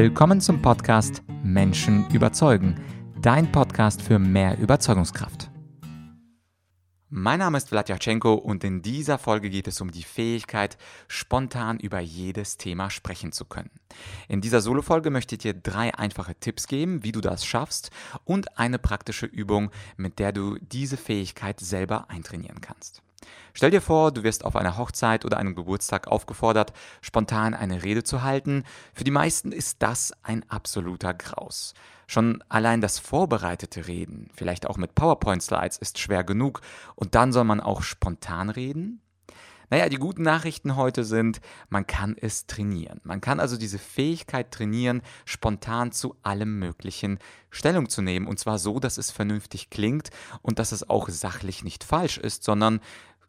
Willkommen zum Podcast Menschen überzeugen, dein Podcast für mehr Überzeugungskraft. Mein Name ist Vladyachenko und in dieser Folge geht es um die Fähigkeit, spontan über jedes Thema sprechen zu können. In dieser Solo-Folge möchte ich dir drei einfache Tipps geben, wie du das schaffst und eine praktische Übung, mit der du diese Fähigkeit selber eintrainieren kannst. Stell dir vor, du wirst auf einer Hochzeit oder einem Geburtstag aufgefordert, spontan eine Rede zu halten. Für die meisten ist das ein absoluter Graus. Schon allein das vorbereitete Reden, vielleicht auch mit PowerPoint-Slides, ist schwer genug. Und dann soll man auch spontan reden? Naja, die guten Nachrichten heute sind, man kann es trainieren. Man kann also diese Fähigkeit trainieren, spontan zu allem Möglichen Stellung zu nehmen. Und zwar so, dass es vernünftig klingt und dass es auch sachlich nicht falsch ist, sondern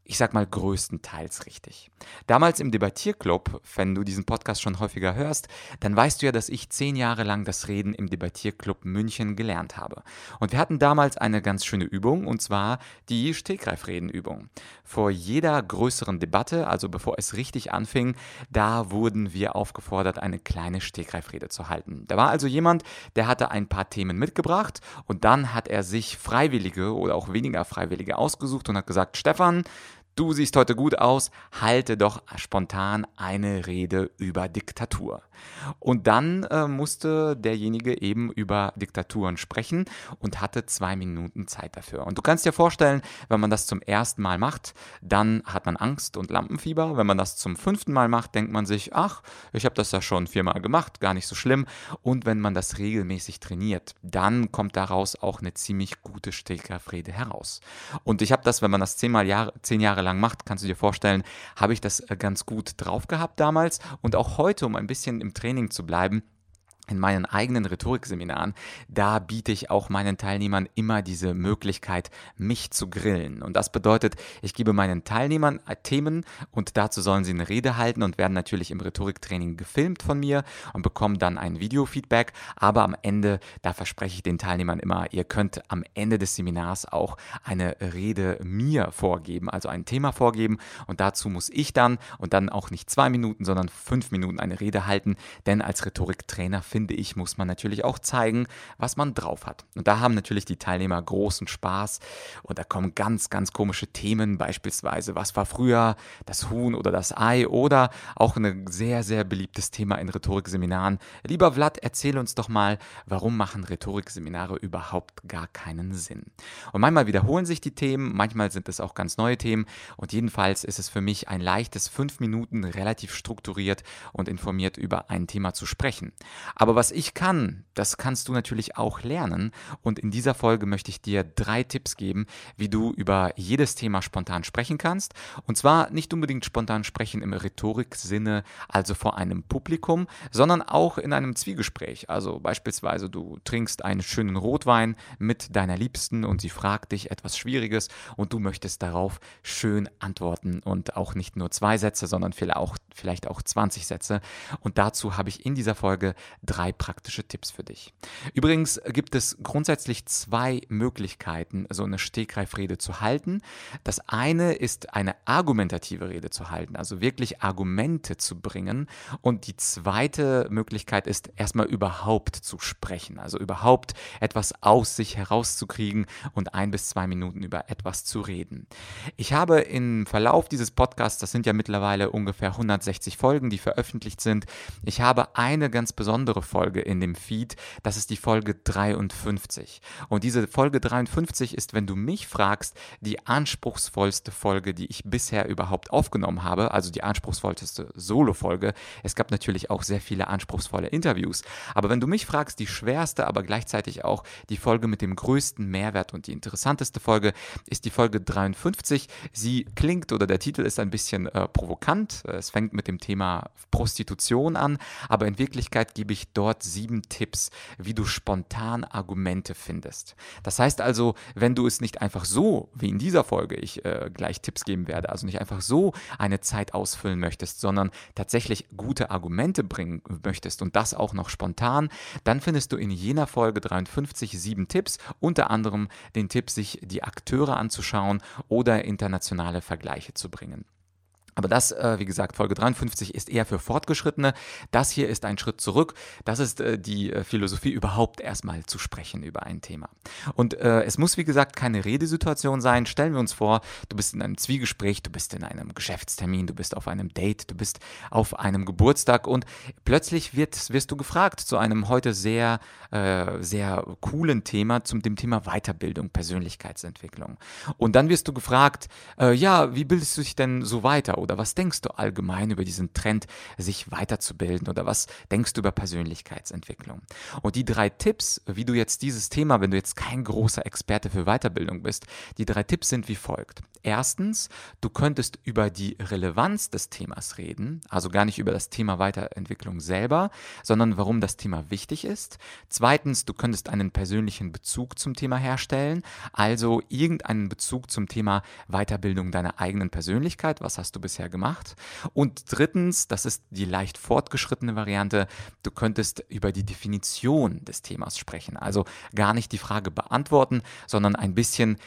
ich sag mal, größtenteils richtig. Damals im Debattierclub, wenn du diesen Podcast schon häufiger hörst, dann weißt du ja, dass ich zehn Jahre lang das Reden im Debattierclub München gelernt habe. Und wir hatten damals eine ganz schöne Übung, und zwar die Stegreifredenübung. Vor jeder größeren Debatte, also bevor es richtig anfing, da wurden wir aufgefordert, eine kleine Stegreifrede zu halten. Da war also jemand, der hatte ein paar Themen mitgebracht und dann hat er sich Freiwillige oder auch weniger Freiwillige ausgesucht und hat gesagt, Stefan, Du siehst heute gut aus, halte doch spontan eine Rede über Diktatur. Und dann äh, musste derjenige eben über Diktaturen sprechen und hatte zwei Minuten Zeit dafür. Und du kannst dir vorstellen, wenn man das zum ersten Mal macht, dann hat man Angst und Lampenfieber. Wenn man das zum fünften Mal macht, denkt man sich, ach, ich habe das ja schon viermal gemacht, gar nicht so schlimm. Und wenn man das regelmäßig trainiert, dann kommt daraus auch eine ziemlich gute Stegreifrede heraus. Und ich habe das, wenn man das zehnmal Jahre, zehn Jahre lang macht, kannst du dir vorstellen, habe ich das äh, ganz gut drauf gehabt damals. Und auch heute, um ein bisschen im Training zu bleiben, in meinen eigenen Rhetorikseminaren, da biete ich auch meinen Teilnehmern immer diese Möglichkeit, mich zu grillen. Und das bedeutet, ich gebe meinen Teilnehmern äh, Themen und dazu sollen sie eine Rede halten und werden natürlich im Rhetoriktraining gefilmt von mir und bekommen dann ein Videofeedback. Aber am Ende, da verspreche ich den Teilnehmern immer, ihr könnt am Ende des Seminars auch eine Rede mir vorgeben, also ein Thema vorgeben. Und dazu muss ich dann und dann auch nicht zwei Minuten, sondern fünf Minuten eine Rede halten, denn als Rhetoriktrainer finde finde ich, muss man natürlich auch zeigen, was man drauf hat. Und da haben natürlich die Teilnehmer großen Spaß und da kommen ganz, ganz komische Themen, beispielsweise, was war früher das Huhn oder das Ei oder auch ein sehr, sehr beliebtes Thema in Rhetorikseminaren. Lieber Vlad, erzähl uns doch mal, warum machen Rhetorikseminare überhaupt gar keinen Sinn? Und manchmal wiederholen sich die Themen, manchmal sind es auch ganz neue Themen und jedenfalls ist es für mich ein leichtes fünf Minuten relativ strukturiert und informiert über ein Thema zu sprechen. Aber aber was ich kann, das kannst du natürlich auch lernen. Und in dieser Folge möchte ich dir drei Tipps geben, wie du über jedes Thema spontan sprechen kannst. Und zwar nicht unbedingt spontan sprechen im Rhetorik-Sinne, also vor einem Publikum, sondern auch in einem Zwiegespräch. Also beispielsweise du trinkst einen schönen Rotwein mit deiner Liebsten und sie fragt dich etwas Schwieriges und du möchtest darauf schön antworten und auch nicht nur zwei Sätze, sondern vielleicht auch, vielleicht auch 20 Sätze. Und dazu habe ich in dieser Folge drei drei praktische Tipps für dich. Übrigens gibt es grundsätzlich zwei Möglichkeiten, so eine Stegreifrede zu halten. Das eine ist eine argumentative Rede zu halten, also wirklich Argumente zu bringen. Und die zweite Möglichkeit ist erstmal überhaupt zu sprechen, also überhaupt etwas aus sich herauszukriegen und ein bis zwei Minuten über etwas zu reden. Ich habe im Verlauf dieses Podcasts, das sind ja mittlerweile ungefähr 160 Folgen, die veröffentlicht sind, ich habe eine ganz besondere Folge in dem Feed. Das ist die Folge 53. Und diese Folge 53 ist, wenn du mich fragst, die anspruchsvollste Folge, die ich bisher überhaupt aufgenommen habe, also die anspruchsvollste Solo-Folge. Es gab natürlich auch sehr viele anspruchsvolle Interviews. Aber wenn du mich fragst, die schwerste, aber gleichzeitig auch die Folge mit dem größten Mehrwert und die interessanteste Folge ist die Folge 53. Sie klingt oder der Titel ist ein bisschen äh, provokant. Es fängt mit dem Thema Prostitution an, aber in Wirklichkeit gebe ich dort sieben Tipps, wie du spontan Argumente findest. Das heißt also, wenn du es nicht einfach so, wie in dieser Folge ich äh, gleich Tipps geben werde, also nicht einfach so eine Zeit ausfüllen möchtest, sondern tatsächlich gute Argumente bringen möchtest und das auch noch spontan, dann findest du in jener Folge 53 sieben Tipps, unter anderem den Tipp, sich die Akteure anzuschauen oder internationale Vergleiche zu bringen. Aber das, äh, wie gesagt, Folge 53 ist eher für Fortgeschrittene. Das hier ist ein Schritt zurück. Das ist äh, die äh, Philosophie, überhaupt erstmal zu sprechen über ein Thema. Und äh, es muss, wie gesagt, keine Redesituation sein. Stellen wir uns vor, du bist in einem Zwiegespräch, du bist in einem Geschäftstermin, du bist auf einem Date, du bist auf einem Geburtstag und plötzlich wird, wirst du gefragt zu einem heute sehr, äh, sehr coolen Thema, zum dem Thema Weiterbildung, Persönlichkeitsentwicklung. Und dann wirst du gefragt, äh, ja, wie bildest du dich denn so weiter? Oder was denkst du allgemein über diesen Trend, sich weiterzubilden? Oder was denkst du über Persönlichkeitsentwicklung? Und die drei Tipps, wie du jetzt dieses Thema, wenn du jetzt kein großer Experte für Weiterbildung bist, die drei Tipps sind wie folgt. Erstens, du könntest über die Relevanz des Themas reden, also gar nicht über das Thema Weiterentwicklung selber, sondern warum das Thema wichtig ist. Zweitens, du könntest einen persönlichen Bezug zum Thema herstellen, also irgendeinen Bezug zum Thema Weiterbildung deiner eigenen Persönlichkeit. Was hast du bisher gemacht? Und drittens, das ist die leicht fortgeschrittene Variante, du könntest über die Definition des Themas sprechen. Also gar nicht die Frage beantworten, sondern ein bisschen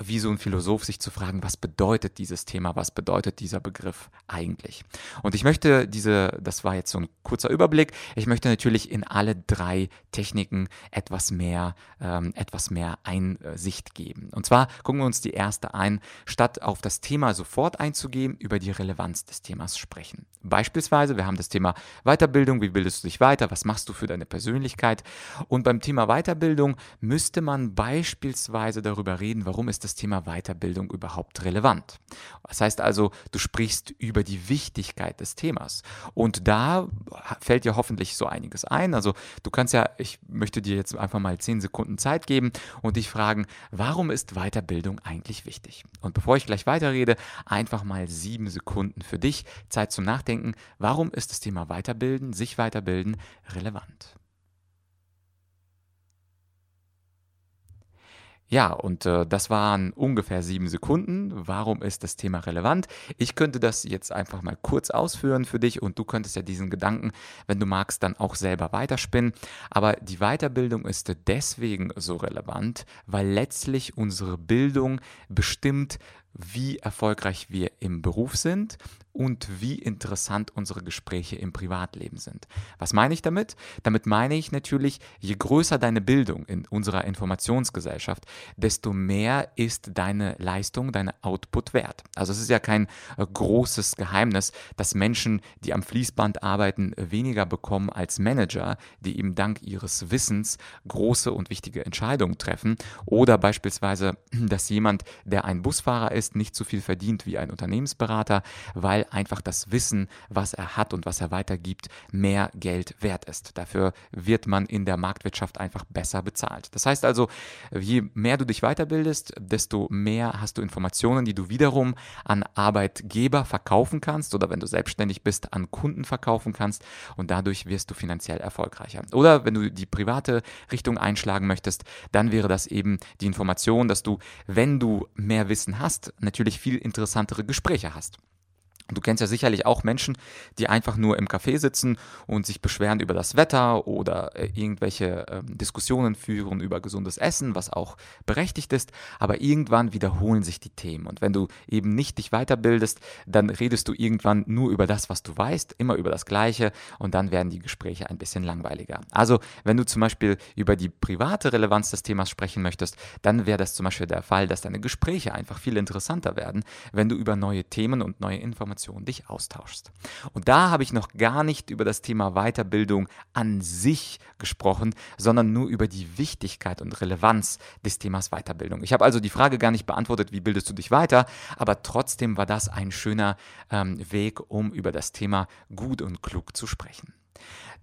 wie so ein Philosoph sich zu fragen, was bedeutet dieses Thema, was bedeutet dieser Begriff eigentlich. Und ich möchte diese, das war jetzt so ein kurzer Überblick, ich möchte natürlich in alle drei Techniken etwas mehr, ähm, etwas mehr Einsicht geben. Und zwar gucken wir uns die erste ein, statt auf das Thema sofort einzugehen, über die Relevanz des Themas sprechen. Beispielsweise, wir haben das Thema Weiterbildung, wie bildest du dich weiter, was machst du für deine Persönlichkeit? Und beim Thema Weiterbildung müsste man beispielsweise darüber reden, warum ist das Thema Weiterbildung überhaupt überhaupt relevant. Das heißt also, du sprichst über die Wichtigkeit des Themas. Und da fällt dir hoffentlich so einiges ein. Also du kannst ja, ich möchte dir jetzt einfach mal zehn Sekunden Zeit geben und dich fragen, warum ist Weiterbildung eigentlich wichtig? Und bevor ich gleich weiterrede, einfach mal sieben Sekunden für dich, Zeit zum Nachdenken. Warum ist das Thema Weiterbilden, sich weiterbilden relevant? Ja, und äh, das waren ungefähr sieben Sekunden. Warum ist das Thema relevant? Ich könnte das jetzt einfach mal kurz ausführen für dich und du könntest ja diesen Gedanken, wenn du magst, dann auch selber weiterspinnen. Aber die Weiterbildung ist deswegen so relevant, weil letztlich unsere Bildung bestimmt, wie erfolgreich wir im Beruf sind und wie interessant unsere Gespräche im Privatleben sind. Was meine ich damit? Damit meine ich natürlich, je größer deine Bildung in unserer Informationsgesellschaft, desto mehr ist deine Leistung, deine Output wert. Also es ist ja kein äh, großes Geheimnis, dass Menschen, die am Fließband arbeiten, weniger bekommen als Manager, die eben dank ihres Wissens große und wichtige Entscheidungen treffen. Oder beispielsweise, dass jemand, der ein Busfahrer ist, nicht so viel verdient wie ein Unternehmensberater, weil einfach das Wissen, was er hat und was er weitergibt, mehr Geld wert ist. Dafür wird man in der Marktwirtschaft einfach besser bezahlt. Das heißt also, je mehr du dich weiterbildest, desto mehr hast du Informationen, die du wiederum an Arbeitgeber verkaufen kannst oder wenn du selbstständig bist, an Kunden verkaufen kannst und dadurch wirst du finanziell erfolgreicher. Oder wenn du die private Richtung einschlagen möchtest, dann wäre das eben die Information, dass du, wenn du mehr Wissen hast, natürlich viel interessantere Gespräche hast. Du kennst ja sicherlich auch Menschen, die einfach nur im Café sitzen und sich beschweren über das Wetter oder äh, irgendwelche äh, Diskussionen führen über gesundes Essen, was auch berechtigt ist, aber irgendwann wiederholen sich die Themen. Und wenn du eben nicht dich weiterbildest, dann redest du irgendwann nur über das, was du weißt, immer über das Gleiche und dann werden die Gespräche ein bisschen langweiliger. Also wenn du zum Beispiel über die private Relevanz des Themas sprechen möchtest, dann wäre das zum Beispiel der Fall, dass deine Gespräche einfach viel interessanter werden, wenn du über neue Themen und neue Informationen Informationen dich austauschst. Und da habe ich noch gar nicht über das Thema Weiterbildung an sich gesprochen, sondern nur über die Wichtigkeit und Relevanz des Themas Weiterbildung. Ich habe also die Frage gar nicht beantwortet, wie bildest du dich weiter, aber trotzdem war das ein schöner ähm, Weg, um über das Thema gut und klug zu sprechen.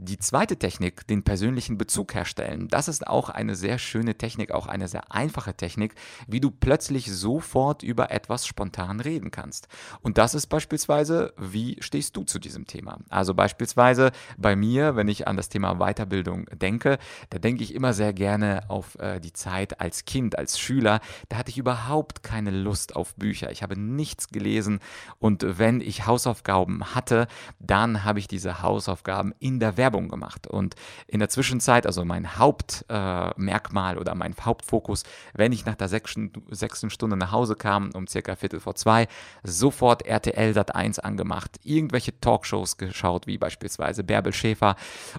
Die zweite Technik, den persönlichen Bezug herstellen, das ist auch eine sehr schöne Technik, auch eine sehr einfache Technik, wie du plötzlich sofort über etwas spontan reden kannst. Und das ist beispielsweise, wie stehst du zu diesem Thema? Also beispielsweise bei mir, wenn ich an das Thema Weiterbildung denke, da denke ich immer sehr gerne auf äh, die Zeit als Kind, als Schüler. Da hatte ich überhaupt keine Lust auf Bücher. Ich habe nichts gelesen und wenn ich Hausaufgaben hatte, dann habe ich diese Hausaufgaben in der Werbung gemacht. Und in der Zwischenzeit, also mein Hauptmerkmal äh, oder mein Hauptfokus, wenn ich nach der sechsten, sechsten Stunde nach Hause kam, um circa Viertel vor zwei, sofort RTL Sat 1 angemacht, irgendwelche Talkshows geschaut, wie beispielsweise Bärbel Schäfer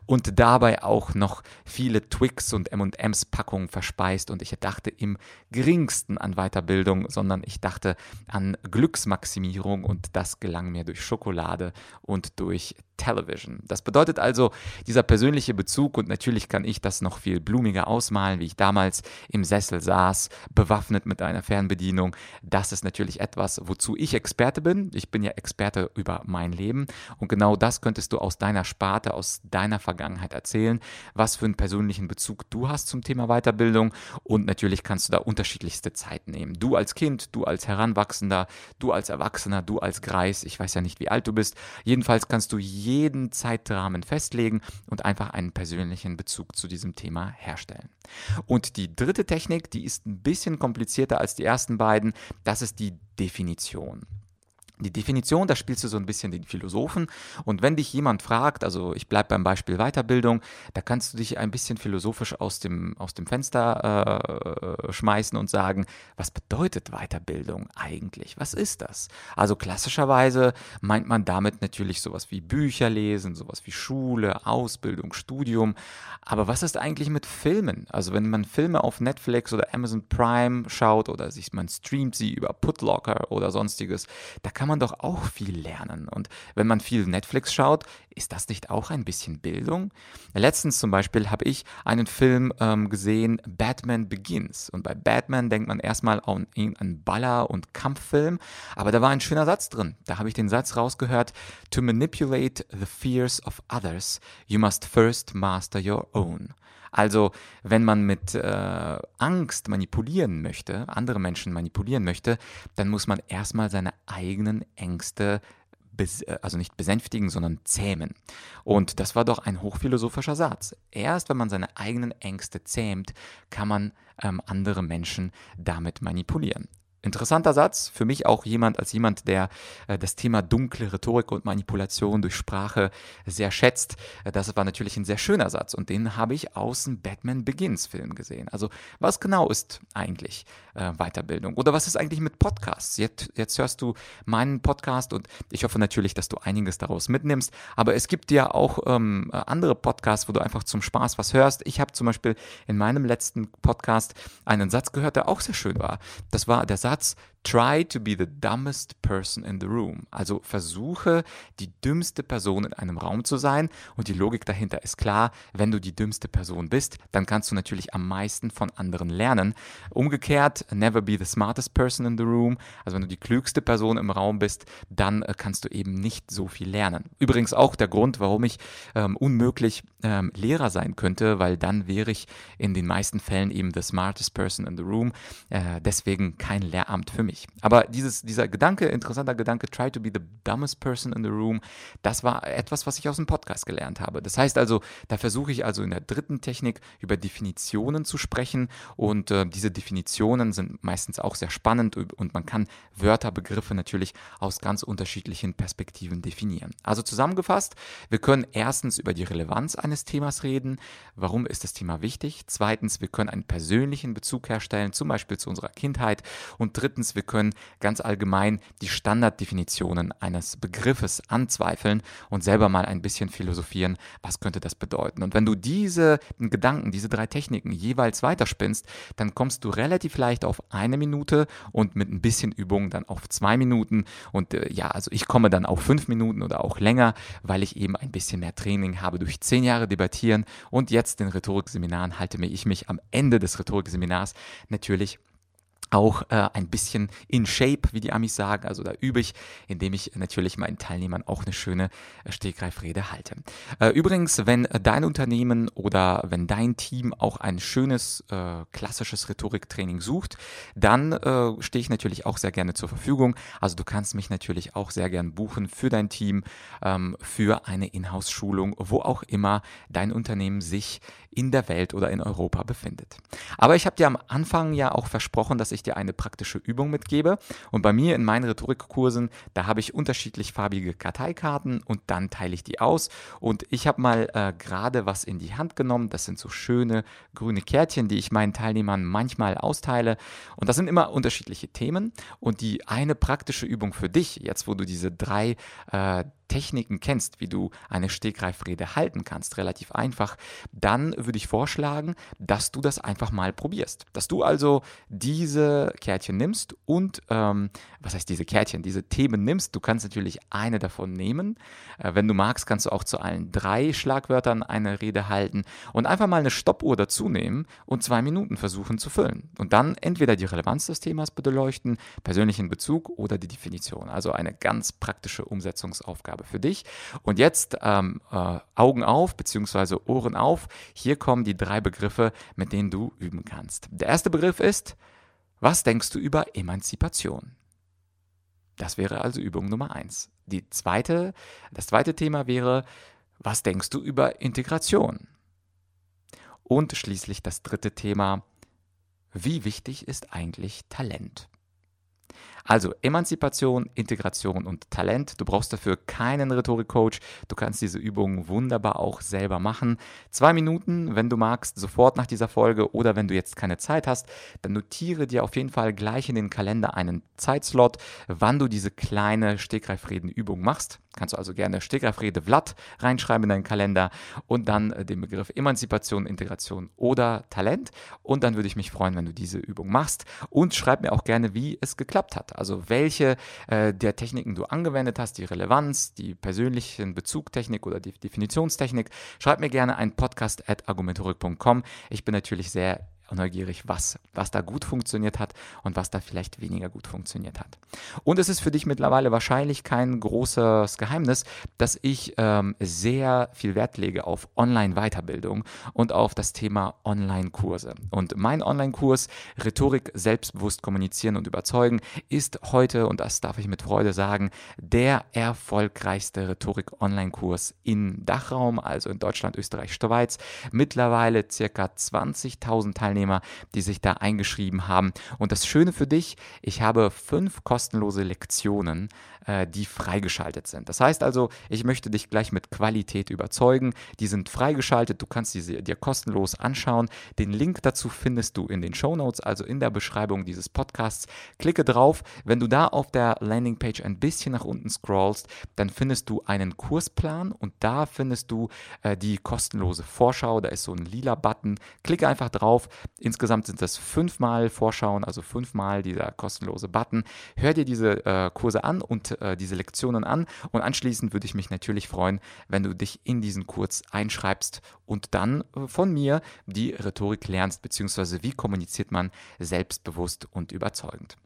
und dabei auch noch viele Twix und M&M's Packungen verspeist und ich dachte im geringsten an Weiterbildung, sondern ich dachte an Glücksmaximierung und das gelang mir durch Schokolade und durch Television. Das bedeutet also dieser persönliche Bezug und natürlich kann ich das noch viel blumiger ausmalen, wie ich damals im Sessel saß, bewaffnet mit einer Fernbedienung. Das ist natürlich etwas, wozu ich Experte bin. Ich bin ja Experte über mein Leben und genau das könntest du aus deiner Sparte, aus deiner Vergangenheit erzählen, was für einen persönlichen Bezug du hast zum Thema Weiterbildung und natürlich kannst du da unterschiedlichste Zeit nehmen. Du als Kind, du als Heranwachsender, du als Erwachsener, du als Greis, ich weiß ja nicht, wie alt du bist. Jedenfalls kannst du je jeden Zeitrahmen festlegen und einfach einen persönlichen Bezug zu diesem Thema herstellen. Und die dritte Technik, die ist ein bisschen komplizierter als die ersten beiden, das ist die Definition. Die Definition, da spielst du so ein bisschen den Philosophen. Und wenn dich jemand fragt, also ich bleibe beim Beispiel Weiterbildung, da kannst du dich ein bisschen philosophisch aus dem, aus dem Fenster äh, schmeißen und sagen, was bedeutet Weiterbildung eigentlich? Was ist das? Also klassischerweise meint man damit natürlich sowas wie Bücher lesen, sowas wie Schule, Ausbildung, Studium. Aber was ist eigentlich mit Filmen? Also wenn man Filme auf Netflix oder Amazon Prime schaut oder sich man streamt sie über Putlocker oder sonstiges, da kann man doch auch viel lernen. Und wenn man viel Netflix schaut, ist das nicht auch ein bisschen Bildung? Letztens zum Beispiel habe ich einen Film ähm, gesehen, Batman Begins. Und bei Batman denkt man erstmal an einen Baller- und Kampffilm, aber da war ein schöner Satz drin. Da habe ich den Satz rausgehört, To manipulate the fears of others, you must first master your own. Also wenn man mit äh, Angst manipulieren möchte, andere Menschen manipulieren möchte, dann muss man erstmal seine eigenen Ängste äh, also nicht besänftigen, sondern zähmen. Und das war doch ein hochphilosophischer Satz. Erst wenn man seine eigenen Ängste zähmt, kann man ähm, andere Menschen damit manipulieren. Interessanter Satz, für mich auch jemand als jemand, der äh, das Thema dunkle Rhetorik und Manipulation durch Sprache sehr schätzt. Äh, das war natürlich ein sehr schöner Satz und den habe ich aus dem Batman Begins Film gesehen. Also was genau ist eigentlich äh, Weiterbildung oder was ist eigentlich mit Podcasts? Jetzt, jetzt hörst du meinen Podcast und ich hoffe natürlich, dass du einiges daraus mitnimmst. Aber es gibt ja auch ähm, andere Podcasts, wo du einfach zum Spaß was hörst. Ich habe zum Beispiel in meinem letzten Podcast einen Satz gehört, der auch sehr schön war. Das war der Satz Satz Try to be the dumbest person in the room. Also versuche, die dümmste Person in einem Raum zu sein. Und die Logik dahinter ist klar, wenn du die dümmste Person bist, dann kannst du natürlich am meisten von anderen lernen. Umgekehrt, never be the smartest person in the room. Also wenn du die klügste Person im Raum bist, dann äh, kannst du eben nicht so viel lernen. Übrigens auch der Grund, warum ich ähm, unmöglich ähm, Lehrer sein könnte, weil dann wäre ich in den meisten Fällen eben the smartest person in the room. Äh, deswegen kein Lehramt für mich mich. Aber dieses, dieser Gedanke, interessanter Gedanke, try to be the dumbest person in the room, das war etwas, was ich aus dem Podcast gelernt habe. Das heißt also, da versuche ich also in der dritten Technik über Definitionen zu sprechen und äh, diese Definitionen sind meistens auch sehr spannend und man kann Wörter, Begriffe natürlich aus ganz unterschiedlichen Perspektiven definieren. Also zusammengefasst, wir können erstens über die Relevanz eines Themas reden. Warum ist das Thema wichtig? Zweitens, wir können einen persönlichen Bezug herstellen, zum Beispiel zu unserer Kindheit. Und drittens, wir wir können ganz allgemein die Standarddefinitionen eines Begriffes anzweifeln und selber mal ein bisschen philosophieren, was könnte das bedeuten. Und wenn du diese Gedanken, diese drei Techniken jeweils weiterspinnst, dann kommst du relativ leicht auf eine Minute und mit ein bisschen Übung dann auf zwei Minuten. Und äh, ja, also ich komme dann auf fünf Minuten oder auch länger, weil ich eben ein bisschen mehr Training habe durch zehn Jahre Debattieren und jetzt den Rhetorikseminaren halte ich mich am Ende des Rhetorikseminars natürlich auch äh, ein bisschen in Shape, wie die Amis sagen. Also da übe ich, indem ich natürlich meinen Teilnehmern auch eine schöne äh, Stegreifrede halte. Äh, übrigens, wenn dein Unternehmen oder wenn dein Team auch ein schönes äh, klassisches Rhetoriktraining sucht, dann äh, stehe ich natürlich auch sehr gerne zur Verfügung. Also du kannst mich natürlich auch sehr gern buchen für dein Team, ähm, für eine Inhouse-Schulung, wo auch immer dein Unternehmen sich in der Welt oder in Europa befindet. Aber ich habe dir am Anfang ja auch versprochen, dass ich ich dir eine praktische Übung mitgebe. Und bei mir in meinen Rhetorikkursen, da habe ich unterschiedlich farbige Karteikarten und dann teile ich die aus. Und ich habe mal äh, gerade was in die Hand genommen. Das sind so schöne grüne Kärtchen, die ich meinen Teilnehmern manchmal austeile. Und das sind immer unterschiedliche Themen. Und die eine praktische Übung für dich, jetzt wo du diese drei äh, Techniken kennst, wie du eine Stegreifrede halten kannst, relativ einfach, dann würde ich vorschlagen, dass du das einfach mal probierst. Dass du also diese Kärtchen nimmst und, ähm, was heißt diese Kärtchen, diese Themen nimmst. Du kannst natürlich eine davon nehmen. Äh, wenn du magst, kannst du auch zu allen drei Schlagwörtern eine Rede halten und einfach mal eine Stoppuhr dazu nehmen und zwei Minuten versuchen zu füllen. Und dann entweder die Relevanz des Themas beleuchten, persönlichen Bezug oder die Definition. Also eine ganz praktische Umsetzungsaufgabe Aufgabe für dich. Und jetzt ähm, äh, Augen auf bzw. Ohren auf. Hier kommen die drei Begriffe, mit denen du üben kannst. Der erste Begriff ist, was denkst du über Emanzipation? Das wäre also Übung Nummer eins. Die zweite, das zweite Thema wäre, was denkst du über Integration? Und schließlich das dritte Thema, wie wichtig ist eigentlich Talent? Also Emanzipation, Integration und Talent. Du brauchst dafür keinen Rhetorikcoach. Du kannst diese Übungen wunderbar auch selber machen. Zwei Minuten, wenn du magst, sofort nach dieser Folge oder wenn du jetzt keine Zeit hast, dann notiere dir auf jeden Fall gleich in den Kalender einen Zeitslot, wann du diese kleine Stegreifreden-Übung machst. Kannst du also gerne Stegreifrede Vlad reinschreiben in deinen Kalender und dann äh, den Begriff Emanzipation, Integration oder Talent. Und dann würde ich mich freuen, wenn du diese Übung machst. Und schreib mir auch gerne, wie es geklappt hat. Also welche äh, der Techniken du angewendet hast, die Relevanz, die persönlichen Bezugtechnik oder die Definitionstechnik. Schreib mir gerne einen Podcast at argumentorik.com. Ich bin natürlich sehr neugierig, was, was da gut funktioniert hat und was da vielleicht weniger gut funktioniert hat. Und es ist für dich mittlerweile wahrscheinlich kein großes Geheimnis, dass ich ähm, sehr viel Wert lege auf Online-Weiterbildung und auf das Thema Online-Kurse. Und mein Online-Kurs Rhetorik selbstbewusst kommunizieren und überzeugen ist heute, und das darf ich mit Freude sagen, der erfolgreichste Rhetorik-Online-Kurs im Dachraum, also in Deutschland, Österreich, Schweiz. Mittlerweile circa 20.000 Teilnehmer Teilnehmer, die sich da eingeschrieben haben. Und das Schöne für dich, ich habe fünf kostenlose Lektionen, äh, die freigeschaltet sind. Das heißt also, ich möchte dich gleich mit Qualität überzeugen. Die sind freigeschaltet, du kannst sie dir kostenlos anschauen. Den Link dazu findest du in den Show Notes, also in der Beschreibung dieses Podcasts. Klicke drauf. Wenn du da auf der Landingpage ein bisschen nach unten scrollst, dann findest du einen Kursplan und da findest du äh, die kostenlose Vorschau. Da ist so ein lila Button. Klicke einfach drauf. Insgesamt sind das fünfmal Vorschauen, also fünfmal dieser kostenlose Button. Hör dir diese äh, Kurse an und äh, diese Lektionen an und anschließend würde ich mich natürlich freuen, wenn du dich in diesen Kurs einschreibst und dann äh, von mir die Rhetorik lernst, beziehungsweise wie kommuniziert man selbstbewusst und überzeugend.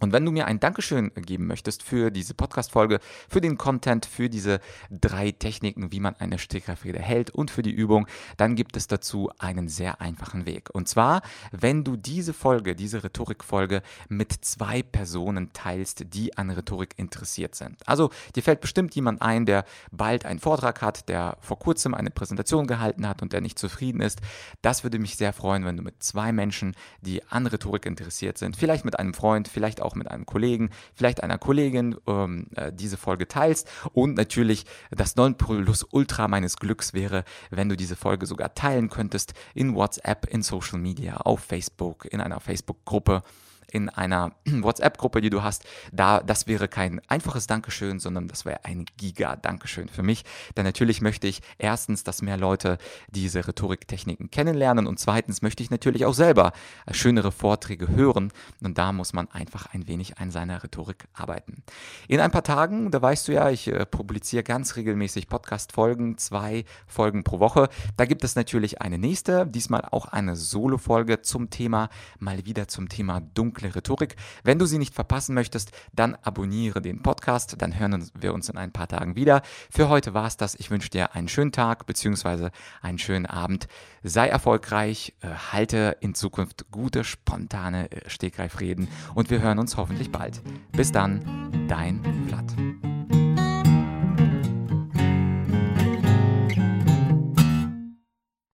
Und wenn du mir ein Dankeschön geben möchtest für diese Podcast-Folge, für den Content, für diese drei Techniken, wie man eine Stegreifrede hält und für die Übung, dann gibt es dazu einen sehr einfachen Weg. Und zwar, wenn du diese Folge, diese Rhetorik-Folge mit zwei Personen teilst, die an Rhetorik interessiert sind. Also, dir fällt bestimmt jemand ein, der bald einen Vortrag hat, der vor kurzem eine Präsentation gehalten hat und der nicht zufrieden ist. Das würde mich sehr freuen, wenn du mit zwei Menschen, die an Rhetorik interessiert sind, vielleicht mit einem Freund, vielleicht auch auch mit einem Kollegen, vielleicht einer Kollegin ähm, äh, diese Folge teilst. Und natürlich das Nonplusultra meines Glücks wäre, wenn du diese Folge sogar teilen könntest in WhatsApp, in Social Media, auf Facebook, in einer Facebook-Gruppe in einer WhatsApp-Gruppe, die du hast, da, das wäre kein einfaches Dankeschön, sondern das wäre ein Giga-Dankeschön für mich. Denn natürlich möchte ich erstens, dass mehr Leute diese Rhetoriktechniken kennenlernen und zweitens möchte ich natürlich auch selber schönere Vorträge hören und da muss man einfach ein wenig an seiner Rhetorik arbeiten. In ein paar Tagen, da weißt du ja, ich äh, publiziere ganz regelmäßig Podcast-Folgen, zwei Folgen pro Woche. Da gibt es natürlich eine nächste, diesmal auch eine Solo-Folge zum Thema, mal wieder zum Thema dunkle dunkle Rhetorik. Wenn du sie nicht verpassen möchtest, dann abonniere den Podcast, dann hören wir uns in ein paar Tagen wieder. Für heute war es das. Ich wünsche dir einen schönen Tag bzw. einen schönen Abend. Sei erfolgreich, äh, halte in Zukunft gute, spontane äh, Stegreifreden und wir hören uns hoffentlich bald. Bis dann, dein Vlad.